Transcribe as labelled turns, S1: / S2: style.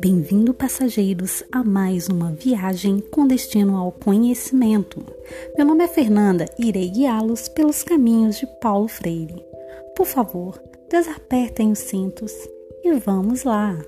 S1: Bem-vindo, passageiros, a mais uma viagem com destino ao conhecimento. Meu nome é Fernanda e irei guiá-los pelos caminhos de Paulo Freire. Por favor, desapertem os cintos e vamos lá!